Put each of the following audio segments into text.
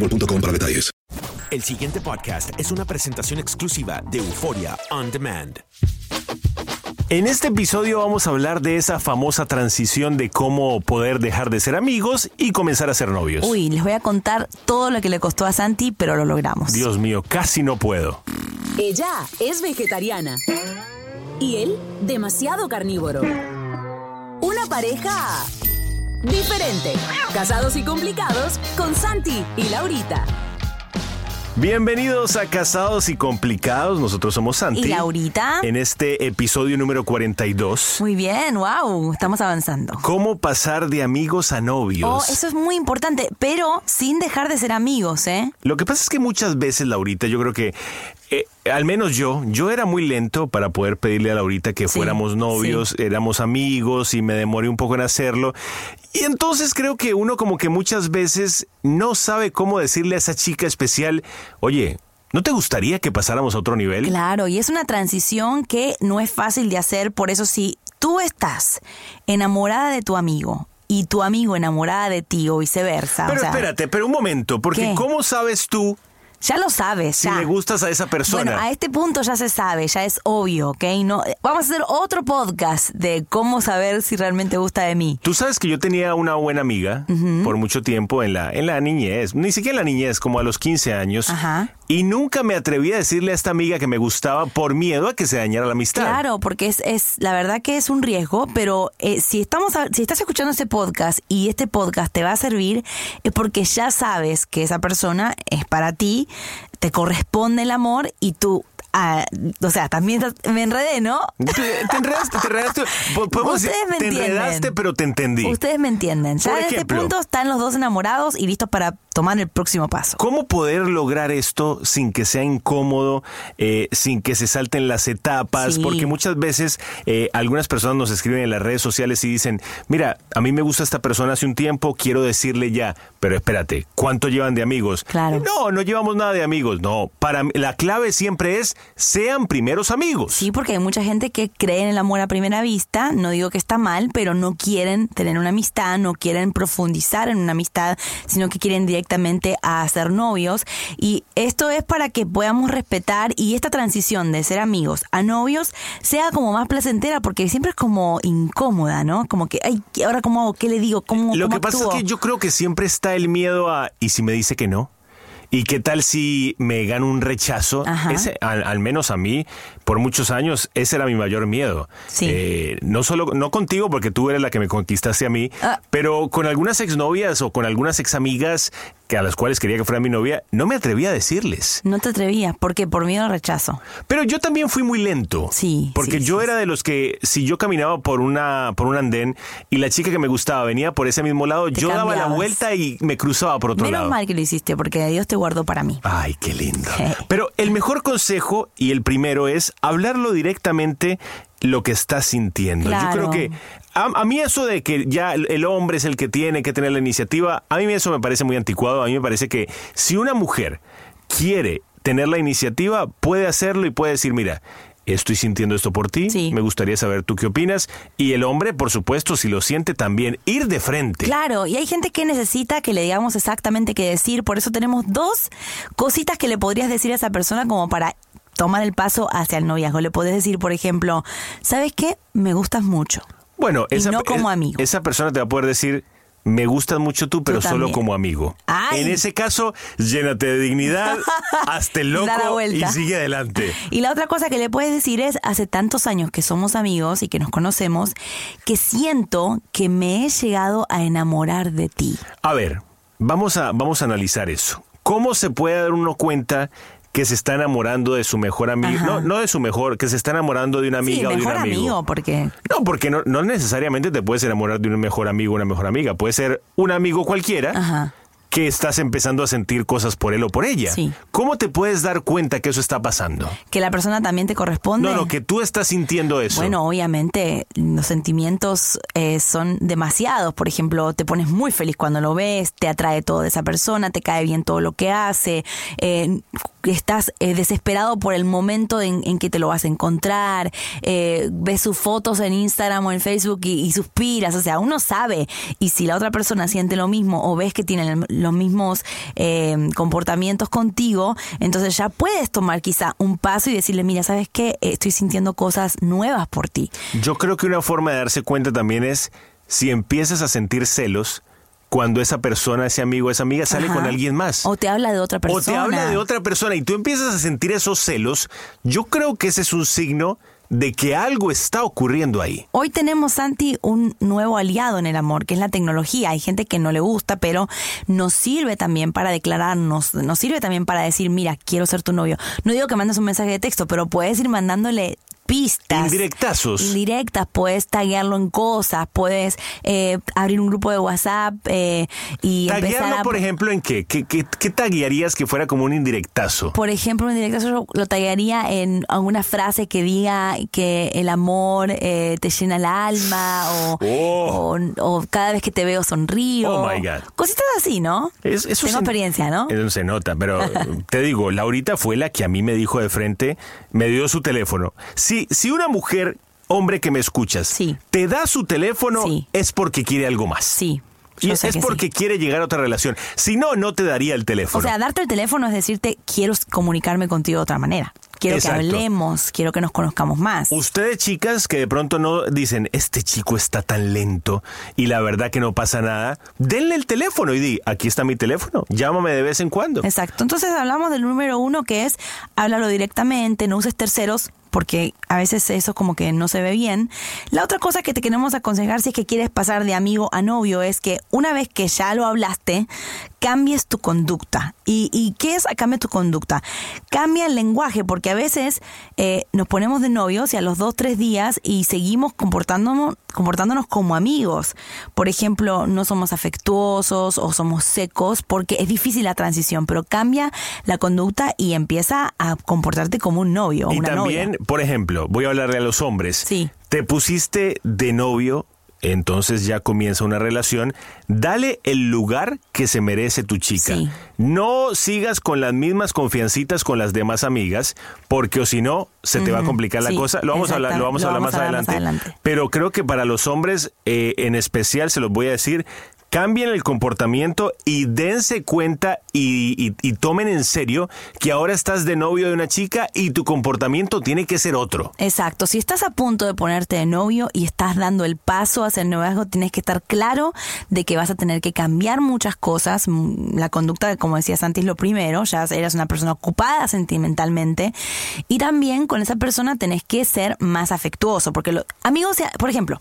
boostmobile.com para detalles. El siguiente podcast es una presentación exclusiva de Euforia On Demand. En este episodio vamos a hablar de esa famosa transición de cómo poder dejar de ser amigos y comenzar a ser novios. Uy, les voy a contar todo lo que le costó a Santi, pero lo logramos. Dios mío, casi no puedo. Ella es vegetariana y él demasiado carnívoro. Una pareja diferente. Casados y complicados con Santi y Laurita. Bienvenidos a Casados y Complicados. Nosotros somos Santi. ¿Y Laurita? En este episodio número 42. Muy bien, wow, estamos avanzando. ¿Cómo pasar de amigos a novios? Oh, eso es muy importante, pero sin dejar de ser amigos, ¿eh? Lo que pasa es que muchas veces, Laurita, yo creo que eh, al menos yo, yo era muy lento para poder pedirle a Laurita que Sí, fuéramos novios, éramos amigos y me demoré un poco en hacerlo. Y entonces creo que uno como que muchas veces no sabe cómo decirle a esa chica especial, oye, ¿no te gustaría que pasáramos a otro nivel? Claro, y es una transición que no es fácil de hacer, por eso si tú estás enamorada de tu amigo y tu amigo enamorada de ti o viceversa. Pero o sea, espérate, pero un momento, porque ¿Qué? ¿cómo sabes tú Ya lo sabes, si ya. le gustas a esa persona? Bueno, a este punto ya se sabe, ya es obvio, ¿ok? No, vamos a hacer otro podcast de cómo saber si realmente gusta de mí. Tú sabes que yo tenía una buena amiga por mucho tiempo en la, en la niñez, ni siquiera en la niñez, como a los 15 años. Ajá. Y nunca me atreví a decirle a esta amiga que me gustaba por miedo a que se dañara la amistad. Claro, porque es, es la verdad que es un riesgo, pero eh, si estamos a- si estás escuchando este podcast y este podcast te va a servir es porque ya sabes que esa persona es para ti, te corresponde el amor y tú ah, o sea, también me enredé, ¿no? Te, te enredaste, te enredaste. Podemos decir, Ustedes me te entienden. enredaste, pero te entendí. Ustedes me entienden. Ya en este punto están los dos enamorados y listos para tomar el próximo paso. ¿Cómo poder lograr esto sin que sea incómodo, eh, sin que se salten las etapas? Sí. Porque muchas veces eh, algunas personas nos escriben en las redes sociales y dicen, mira, a mí me gusta esta persona hace un tiempo, quiero decirle ya, pero espérate, ¿cuánto llevan de amigos? Claro. No, no llevamos nada de amigos. No, para la clave siempre es, sean primeros amigos. Sí, porque hay mucha gente que cree en el amor a primera vista, no digo que está mal, pero no quieren tener una amistad, no quieren profundizar en una amistad, sino que quieren directamente a ser novios. Y esto es para que podamos respetar y esta transición de ser amigos a novios sea como más placentera, porque siempre es como incómoda, ¿no? Como que, ay, ¿ahora cómo hago? ¿Qué le digo? ¿Cómo, Lo cómo que pasa es que yo creo que siempre está el miedo a, ¿y si me dice que no? ¿Y qué tal si me gano un rechazo? Ese, al, al menos a mí, por muchos años ese era mi mayor miedo. Sí. Eh, no solo, no contigo, porque tú eres la que me conquistaste a mí, Ah. pero con algunas exnovias o con algunas examigas que a las cuales quería que fuera mi novia, no me atrevía a decirles. No te atrevías, porque por miedo al rechazo. Pero yo también fui muy lento. Sí. Porque sí, yo sí, era de los que si yo caminaba por una por un andén y la chica que me gustaba venía por ese mismo lado, yo daba la vuelta y me cruzaba por otro Menos lado. mal que lo hiciste, porque Dios te guardó para mí. Ay, qué lindo. Pero el mejor consejo y el primero es hablarlo directamente lo que estás sintiendo. Yo creo que a, a mí eso de que ya el, el hombre es el que tiene que tener la iniciativa, a mí eso me parece muy anticuado. A mí me parece que si una mujer quiere tener la iniciativa, puede hacerlo y puede decir, mira, estoy sintiendo esto por ti, Sí. me gustaría saber tú qué opinas. Y el hombre, por supuesto, si lo siente también, ir de frente. Claro, y hay gente que necesita que le digamos exactamente qué decir, por eso tenemos dos cositas que le podrías decir a esa persona como para tomar el paso hacia el noviazgo. Le podés decir, por ejemplo, ¿sabes qué? Me gustas mucho. Bueno, Y esa, no como amigo. esa persona te va a poder decir, me gustas mucho tú, pero solo como amigo. Ay. En ese caso, llénate de dignidad, hazte loco y sigue adelante. Y la otra cosa que le puedes decir es, hace tantos años que somos amigos y que nos conocemos, que siento que me he llegado a enamorar de ti. A ver, vamos a, vamos a analizar eso. ¿Cómo se puede dar uno cuenta que se está enamorando de su mejor amigo? No, no de su mejor, que se está enamorando de una amiga sí, o de un amigo. amigo, porque No, porque no, no necesariamente te puedes enamorar de un mejor amigo o una mejor amiga. Puede ser un amigo cualquiera Ajá. que estás empezando a sentir cosas por él o por ella. Sí. ¿Cómo te puedes dar cuenta que eso está pasando? que la persona también te corresponde. No, no, que tú estás sintiendo eso. Bueno, obviamente los sentimientos eh, son demasiados. Por ejemplo, te pones muy feliz cuando lo ves, te atrae todo de esa persona, te cae bien todo lo que hace, eh, estás eh, desesperado por el momento en, en que te lo vas a encontrar, eh, ves sus fotos en Instagram o en Facebook y, y suspiras. O sea, uno sabe. Y si la otra persona siente lo mismo o ves que tienen los mismos eh, comportamientos contigo, entonces ya puedes tomar quizá un paso y decirle, mira, ¿sabes qué? Estoy sintiendo cosas nuevas por ti. Yo creo que una forma de darse cuenta también es si empiezas a sentir celos cuando esa persona, ese amigo, esa amiga sale Ajá. con alguien más. O te habla de otra O persona. te habla de otra persona y tú empiezas a sentir esos celos, yo creo que ese es un signo de que algo está ocurriendo ahí. Hoy tenemos, Santi, un nuevo aliado en el amor, que es la tecnología. Hay gente que no le gusta, pero nos sirve también para declararnos, nos sirve también para decir, mira, quiero ser tu novio. No digo que mandes un mensaje de texto, pero puedes ir mandándole pistas. Indirectazos. Indirectas, puedes taguearlo en cosas, puedes eh, abrir un grupo de WhatsApp eh, y empezar ¿Taguearlo, a... por ejemplo, en qué? ¿Qué, qué, qué taguearías que fuera como un indirectazo? Por ejemplo, un directazo yo lo tallaría en alguna frase que diga que el amor eh, te llena el alma o, Oh. o, o cada vez que te veo sonrío. Oh, my God. Cositas así, ¿no? Es- eso Tengo se- experiencia, ¿no? Eso se nota, pero te digo, Laurita fue la que a mí me dijo de frente, me dio su teléfono. Si, si una mujer, hombre que me escuchas, Sí. te da su teléfono, Sí. es porque quiere algo más. Sí. Y es, sí. porque quiere llegar a otra relación. Si no, no te daría el teléfono. O sea, darte el teléfono es decirte, quiero comunicarme contigo de otra manera. Quiero Exacto. que hablemos, quiero que nos conozcamos más. Ustedes chicas que de pronto no dicen, este chico está tan lento y la verdad que no pasa nada, denle el teléfono y di, aquí está mi teléfono, llámame de vez en cuando. Exacto. Entonces hablamos del número uno que es háblalo directamente, no uses terceros porque a veces eso como que no se ve bien. La otra cosa que te queremos aconsejar si es que quieres pasar de amigo a novio es que una vez que ya lo hablaste, cambies tu conducta. ¿Y, y qué es cambia tu conducta? Cambia el lenguaje porque a veces eh, nos ponemos de novios y a los dos, tres días y seguimos comportándonos, comportándonos como amigos. Por ejemplo, no somos afectuosos o somos secos porque es difícil la transición, pero cambia la conducta y empieza a comportarte como un novio o una también, novia. Por ejemplo, voy a hablarle a los hombres. Sí. Te pusiste de novio, entonces ya comienza una relación. Dale el lugar que se merece tu chica. Sí. No sigas con las mismas confiancitas con las demás amigas, porque o si no, se te va a complicar la sí, cosa. Lo vamos a hablar, lo vamos a hablar más, adelante. adelante. Pero creo que para los hombres, eh, en especial, se los voy a decir, cambien el comportamiento y dense cuenta y, tomen en serio que ahora estás de novio de una chica y tu comportamiento tiene que ser otro. Exacto, si estás a punto de ponerte de novio y estás dando el paso hacia el noviazgo, tienes que estar claro de que vas a tener que cambiar muchas cosas. Mm, La conducta, como decías antes, lo primero, ya eres una persona ocupada sentimentalmente. Y también con esa persona tenés que ser más afectuoso, porque los amigos, por ejemplo,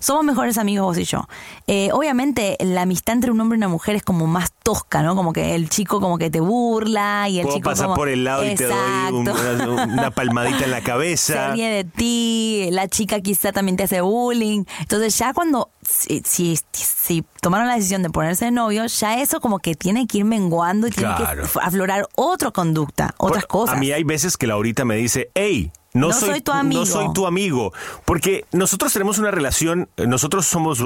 somos mejores amigos vos y yo. Eh, obviamente la amistad entre un hombre y una mujer es como más tosca, ¿no? Como que el chico como que te burla y el Puedo chico como- por el lado y te doy un- una, palmadita en la se cabeza. ríe de ti, la chica quizá también te hace bullying. Entonces ya cuando, si, si, si tomaron la decisión de ponerse de novio, ya eso como que tiene que ir menguando y tiene que aflorar otra conducta, otras cosas. A mí hay veces que Laurita me dice, hey, no, No soy tu amigo". No soy tu amigo. Porque nosotros tenemos una relación, eh, nosotros somos,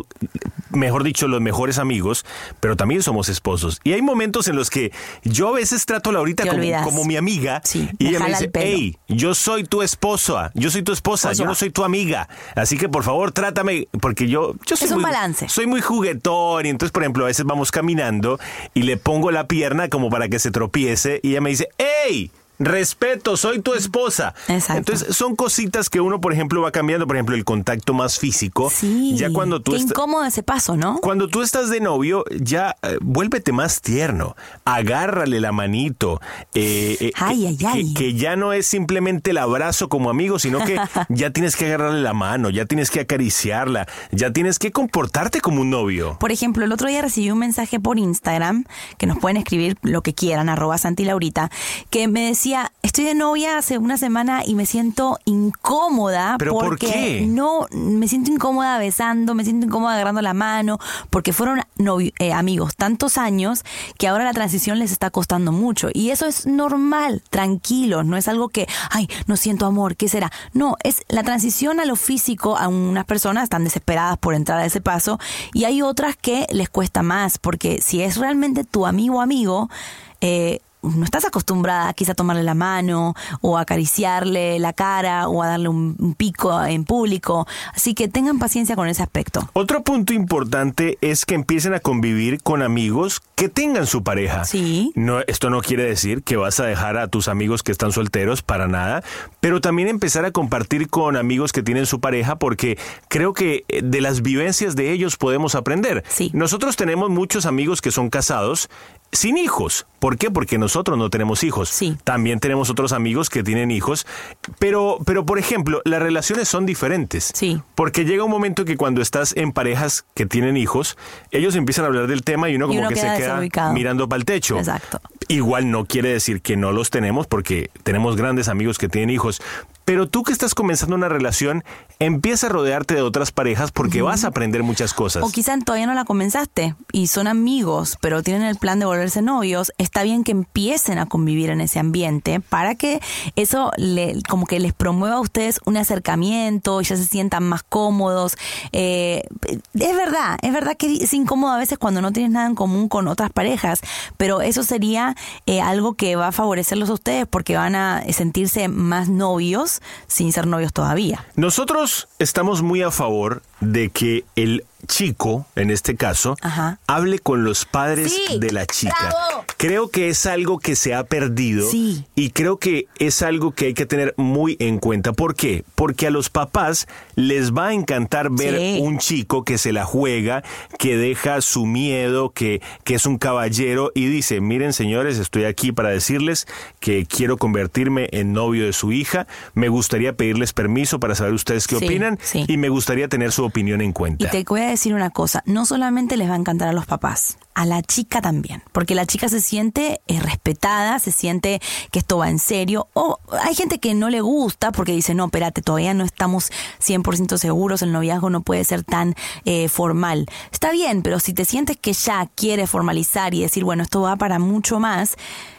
mejor dicho, los mejores amigos, pero también somos esposos. Y hay momentos en los que yo a veces trato a Laurita como, como mi amiga Sí, y me ella me jala dice, el hey, yo soy tu esposa, yo soy tu esposa, yo no soy tu amiga. Así que por favor trátame, porque yo, yo soy Es un muy- balance. soy muy juguetón y entonces, por ejemplo, a veces vamos caminando y le pongo la pierna como para que se tropiece y ella me dice, ¡Ey! Respeto, soy tu esposa. Exacto. Entonces, son cositas que uno, por ejemplo, va cambiando. Por ejemplo, el contacto más físico. Sí, Ya cuando tú qué incómodo ese paso, ¿no? Cuando tú estás de novio, ya eh, vuélvete más tierno. Agárrale la manito. eh, eh, Ay, ay, que- ay. que ya no es simplemente el abrazo como amigo, sino que ya tienes que agarrarle la mano, ya tienes que acariciarla, ya tienes que comportarte como un novio. Por ejemplo, el otro día recibí un mensaje por Instagram, que nos pueden escribir lo que quieran, arroba Santi Laurita, que me decía, estoy de novia hace una semana y me siento incómoda ¿Pero por porque qué? no, me siento incómoda besando, me siento incómoda agarrando la mano, porque fueron eh, amigos tantos años que ahora la transición les está costando mucho. Y eso es normal, tranquilos, no es algo que, ay, no siento amor, ¿qué será? No, es la transición a lo físico, a unas personas están desesperadas por entrar a ese paso y hay otras que les cuesta más, porque si es realmente tu amigo amigo, eh, no estás acostumbrada quizá a tomarle la mano o a acariciarle la cara o a darle un, un pico en público. Así que tengan paciencia con ese aspecto. Otro punto importante es que empiecen a convivir con amigos que tengan su pareja. Sí. No, esto no quiere decir que vas a dejar a tus amigos que están solteros para nada, pero también empezar a compartir con amigos que tienen su pareja porque creo que eh, de las vivencias de ellos podemos aprender. Sí. Nosotros tenemos muchos amigos que son casados sin hijos. ¿Por qué? Porque nosotros no tenemos hijos. Sí. También tenemos otros amigos que tienen hijos, pero, pero por ejemplo, las relaciones son diferentes. Sí. Porque llega un momento que cuando estás en parejas que tienen hijos, ellos empiezan a hablar del tema y uno Y como uno que queda se queda mirando para el techo. Exacto. Igual no quiere decir que no los tenemos porque tenemos grandes amigos que tienen hijos. Pero tú que estás comenzando una relación, empieza a rodearte de otras parejas porque vas a aprender muchas cosas. O quizá todavía no la comenzaste y son amigos, pero tienen el plan de volverse novios. Está bien que empiecen a convivir en ese ambiente para que eso le, como que les promueva a ustedes un acercamiento, ya se sientan más cómodos. Eh, es verdad, es verdad que es incómodo a veces cuando no tienes nada en común con otras parejas, pero eso sería eh, algo que va a favorecerlos a ustedes porque van a sentirse más novios sin ser novios todavía. Nosotros estamos muy a favor de que el chico, en este caso, Ajá. hable con los padres Sí, de la chica. bravo. Creo que es algo que se ha perdido Sí. y creo que es algo que hay que tener muy en cuenta. ¿Por qué? Porque a los papás les va a encantar ver Sí. un chico que se la juega, que deja su miedo, que, que es un caballero y dice, miren señores, estoy aquí para decirles que quiero convertirme en novio de su hija, me gustaría pedirles permiso para saber ustedes qué opinan y me gustaría tener su opinión en Y cuenta. te voy a decir una cosa, no solamente les va a encantar a los papás, a la chica también, porque la chica se siente eh, respetada, se siente que esto va en serio, o hay gente que no le gusta porque dice, no, espérate, todavía no estamos 100% seguros, el noviazgo no puede ser tan eh, formal. Está bien, pero si te sientes que ya quiere formalizar y decir, bueno, esto va para mucho más,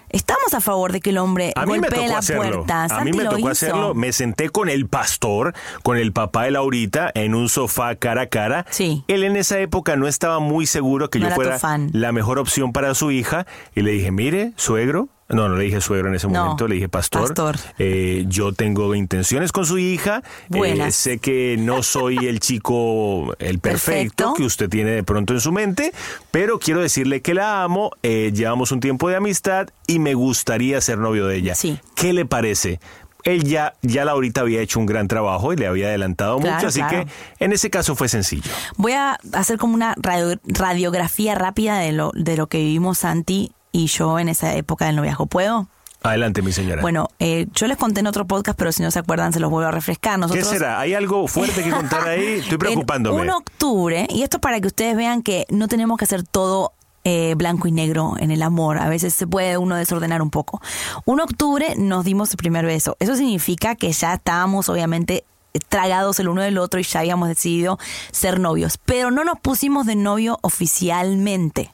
estamos a favor de que el hombre A mí me golpee tocó la hacerlo. puerta. A mí Santi me lo tocó hizo. hacerlo. Me senté con el pastor, con el papá de Laurita, en un sofá cara a cara. Sí. Él en esa época no estaba muy seguro que No yo fuera fan. la mejor opción para su hija. Y le dije, mire, suegro, No, no le dije suegro en ese No, momento, le dije pastor. pastor. Eh, yo tengo intenciones con su hija. Eh, sé que no soy el chico, el perfecto, Perfecto. que usted tiene de pronto en su mente, pero quiero decirle que la amo, eh, llevamos un tiempo de amistad y me gustaría ser novio de ella. Sí. ¿Qué le parece? Él ya, ya Laurita había hecho un gran trabajo y le había adelantado Claro, mucho, así claro. que en ese caso fue sencillo. Voy a hacer como una radio- radiografía rápida de lo, de lo que vivimos Santi y yo en esa época del noviazgo. ¿Puedo? Adelante, mi señora. Bueno, eh, yo les conté en otro podcast, pero si no se acuerdan, se los vuelvo a refrescar. ¿Qué Nosotros, será? ¿Hay algo fuerte que contar ahí? Estoy preocupándome. En un octubre, y esto para que ustedes vean que no tenemos que hacer todo eh, blanco y negro en el amor. A veces se puede uno desordenar un poco. Un octubre nos dimos el primer beso. Eso significa que ya estábamos, obviamente, tragados el uno del otro y ya habíamos decidido ser novios. Pero no nos pusimos de novio oficialmente.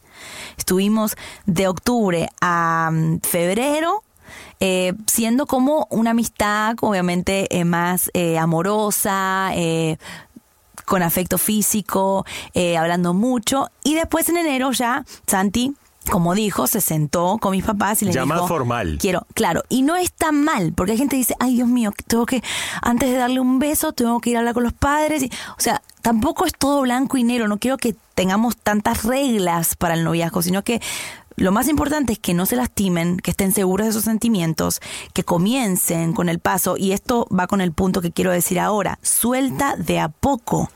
Estuvimos de octubre a mm, febrero eh, siendo como una amistad obviamente eh, más eh, amorosa, eh, con afecto físico, eh, hablando mucho. Y después en enero ya, Santi, como dijo, se sentó con mis papás y les Ya dijo... más formal. Quiero, claro, y no es tan mal, porque hay gente que dice, ay Dios mío, tengo que, antes de darle un beso, tengo que ir a hablar con los padres. Y, o sea, tampoco es todo blanco y negro, no quiero que tengamos tantas reglas para el noviazgo, sino que lo más importante es que no se lastimen, que estén seguros de sus sentimientos, que comiencen con el paso, y esto va con el punto que quiero decir ahora, suelta de a poco,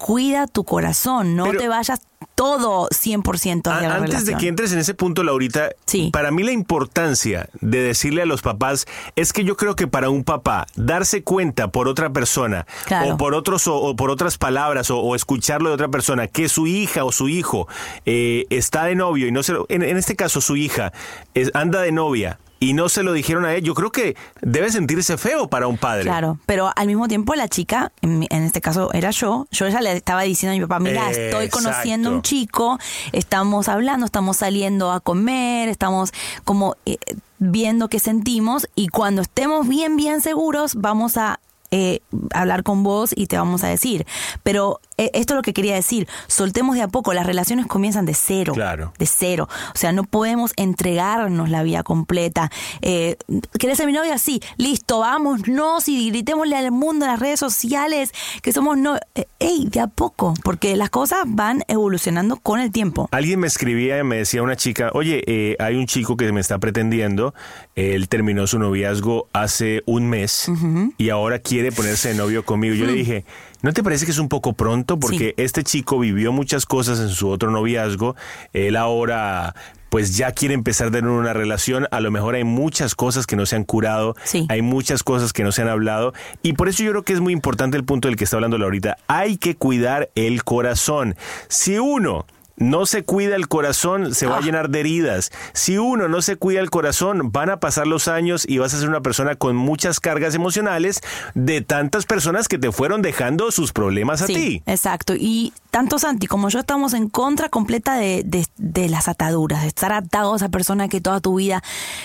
cuida tu corazón, no Pero- te vayas todo 100% hacia la Antes de que entres en ese punto, Laurita, para mí la importancia de decirle a los papás es que yo creo que para un papá darse cuenta por otra persona Claro. o por otros o, o por otras palabras o, o escucharlo de otra persona que su hija o su hijo eh, está de novio y no se en, en este caso su hija es- anda de novia y no se lo dijeron a él, yo creo que debe sentirse feo para un padre. Claro, pero al mismo tiempo la chica, en, en este caso era yo, yo ya le estaba diciendo a mi papá, mira, estoy conociendo a un chico, estamos hablando, estamos saliendo a comer, estamos como eh, viendo qué sentimos y cuando estemos bien, bien seguros vamos a eh, hablar con vos y te vamos a decir. Pero eh, esto es lo que quería decir, soltemos de a poco, las relaciones comienzan de cero. Claro. De cero. O sea, no podemos entregarnos la vida completa. Eh, ¿Querés ser mi novia? Sí, listo, vámonos y gritémosle al mundo en las redes sociales que somos no. eh, ey, de a poco, porque las cosas van evolucionando con el tiempo. Alguien me escribía y me decía una chica, oye, eh, hay un chico que me está pretendiendo, él terminó su noviazgo hace un mes y ahora quiere ponerse de novio conmigo. Yo le Mm. dije, ¿no te parece que es un poco pronto? Porque este chico vivió muchas cosas en su otro noviazgo, él ahora pues ya quiere empezar a tener una relación, a lo mejor hay muchas cosas que no se han curado, hay muchas cosas que no se han hablado, y por eso yo creo que es muy importante el punto del que está hablando ahorita, hay que cuidar el corazón. Si uno no se cuida el corazón, se va a llenar de heridas. Si uno no se cuida el corazón, van a pasar los años y vas a ser una persona con muchas cargas emocionales de tantas personas que te fueron dejando sus problemas a Sí, ti. Exacto. Y tanto Santi como yo estamos en contra completa de, de- de las ataduras, de estar atado a esa persona que toda tu vida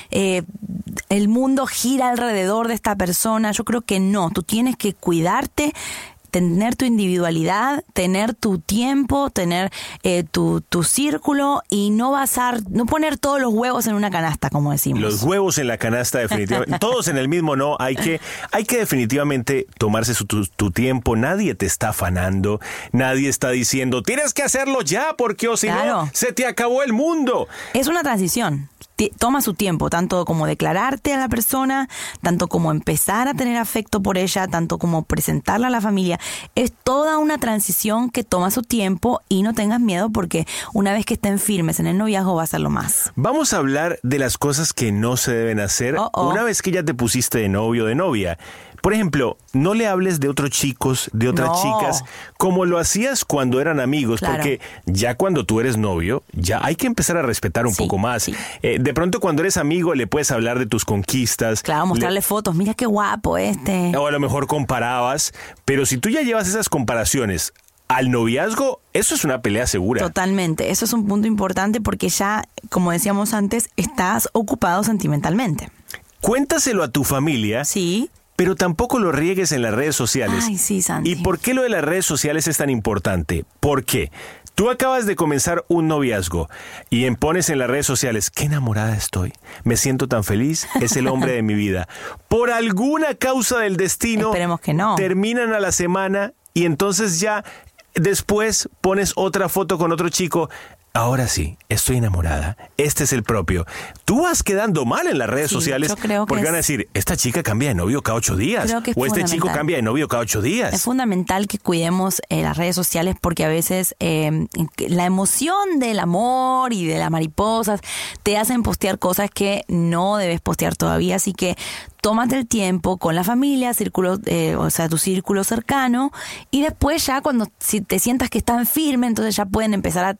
eh, el mundo gira alrededor de esta persona. Yo creo que no. Tú tienes que cuidarte tener tu individualidad, tener tu tiempo, tener eh, tu, tu círculo y no basar, no poner todos los huevos en una canasta, como decimos. Los huevos en la canasta definitivamente, todos en el mismo no, hay que, hay que definitivamente tomarse su- tu, tu tiempo, nadie te está afanando, nadie está diciendo, tienes que hacerlo ya porque o si Claro. no, se te acabó el mundo. Es una transición. Toma su tiempo, tanto como declararte a la persona, tanto como empezar a tener afecto por ella, tanto como presentarla a la familia. Es toda una transición que toma su tiempo y no tengas miedo porque una vez que estén firmes en el noviazgo va a ser lo más. Vamos a hablar de las cosas que no se deben hacer oh. una vez que ya te pusiste de novio o de novia. Por ejemplo, no le hables de otros chicos, de otras No. chicas, como lo hacías cuando eran amigos, Claro. porque ya cuando tú eres novio, ya hay que empezar a respetar un poco más. Eh, de pronto cuando eres amigo le puedes hablar de tus conquistas. Claro, mostrarle fotos, mira qué guapo este. O a lo mejor comparabas, pero si tú ya llevas esas comparaciones al noviazgo, eso es una pelea segura. Totalmente, eso es un punto importante porque ya, como decíamos antes, estás ocupado sentimentalmente. Cuéntaselo a tu familia. Sí. Pero tampoco lo riegues en las redes sociales. Ay, sí, Santi. ¿Y por qué lo de las redes sociales es tan importante? Porque Tú acabas de comenzar un noviazgo y pones en las redes sociales, qué enamorada estoy, me siento tan feliz, es el hombre de mi vida. Por alguna causa del destino, Esperemos que no. terminan a la semana y entonces ya después pones otra foto con otro chico. Ahora sí, estoy enamorada. Este es el propio. Tú vas quedando mal en las redes Sí, sociales yo creo que porque van a decir, esta chica cambia de novio cada ocho días. Creo que es o este chico cambia de novio cada ocho días. Es fundamental que cuidemos eh, las redes sociales porque a veces eh, la emoción del amor y de las mariposas te hacen postear cosas que no debes postear todavía. Así que tómate el tiempo con la familia, círculo, eh, o sea, tu círculo cercano y después ya cuando si te sientas que están firmes, entonces ya pueden empezar a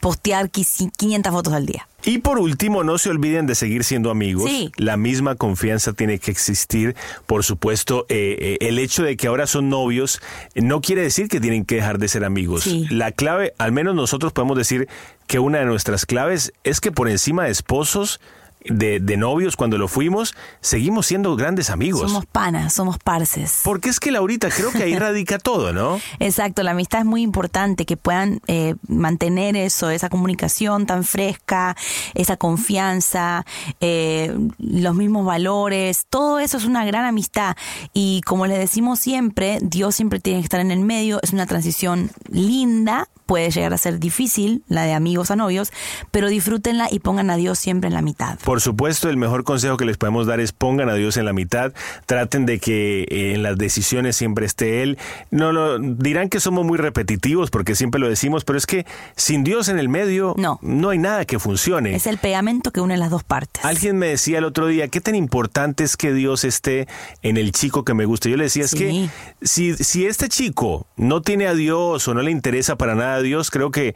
postear quisi- 500 fotos al día. Y por último, no se olviden de seguir siendo amigos. Sí. La misma confianza tiene que existir. Por supuesto, eh, eh, el hecho de que ahora son novios eh, no quiere decir que tienen que dejar de ser amigos. Sí. La clave, al menos nosotros podemos decir que una de nuestras claves es que por encima de esposos, de, de novios, cuando lo fuimos, seguimos siendo grandes amigos. Somos panas, somos parces. Porque es que Laurita, creo que ahí radica todo, ¿no? Exacto, la amistad es muy importante, que puedan eh, mantener eso, esa comunicación tan fresca, esa confianza, eh, los mismos valores, todo eso es una gran amistad. Y como les decimos siempre, Dios siempre tiene que estar en el medio, es una transición linda, puede llegar a ser difícil, la de amigos a novios, pero disfrútenla y pongan a Dios siempre en la mitad. Por supuesto, el mejor consejo que les podemos dar es pongan a Dios en la mitad, traten de que eh, en las decisiones siempre esté Él. No lo dirán que somos muy repetitivos porque siempre lo decimos, pero es que sin Dios en el medio No. no hay nada que funcione. Es el pegamento que une las dos partes. Alguien me decía el otro día, ¿qué tan importante es que Dios esté en el chico que me gusta? Yo le decía, es que si, si este chico no tiene a Dios o no le interesa para nada a Dios, creo que eh,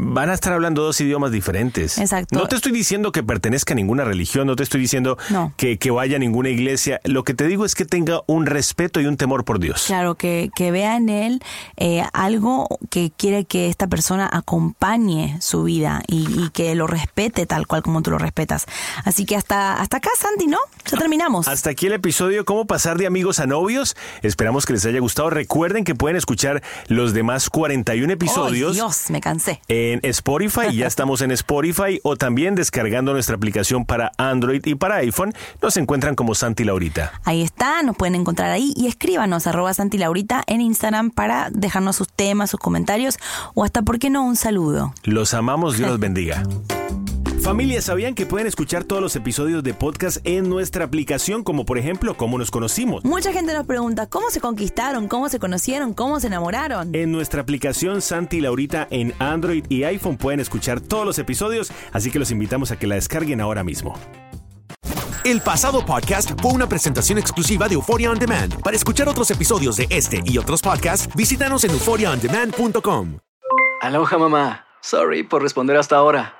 van a estar hablando dos idiomas diferentes. Exacto. No te estoy diciendo que pertenezca a ninguna religión, no te estoy diciendo No. que, que vaya a ninguna iglesia. Lo que te digo es que tenga un respeto y un temor por Dios. Claro, que, que vea en él eh, algo que quiere que esta persona acompañe su vida y, y que lo respete tal cual como tú lo respetas. Así que hasta, hasta acá, Santi, ¿no? Ya terminamos. Hasta aquí el episodio Cómo pasar de amigos a novios. Esperamos que les haya gustado. Recuerden que pueden escuchar los demás 41 episodios. ¡Ay, Dios, me cansé. en Spotify, ya estamos en Spotify o también descargando nuestra aplicación para Android y para iPhone, nos encuentran como Santi Laurita. Ahí está, nos pueden encontrar ahí y escríbanos arroba Santi Laurita en Instagram para dejarnos sus temas, sus comentarios o hasta, ¿por qué no, un saludo? Los amamos, Dios los bendiga. Familia, ¿sabían que pueden escuchar todos los episodios de podcast en nuestra aplicación, como por ejemplo, cómo nos conocimos? Mucha gente nos pregunta, ¿cómo se conquistaron? ¿Cómo se conocieron? ¿Cómo se enamoraron? En nuestra aplicación Santi y Laurita en Android y iPhone pueden escuchar todos los episodios, así que los invitamos a que la descarguen ahora mismo. El pasado podcast fue una presentación exclusiva de Euphoria On Demand. Para escuchar otros episodios de este y otros podcasts, visítanos en euphoriaondemand.com. Aloha mamá. Sorry por responder hasta ahora.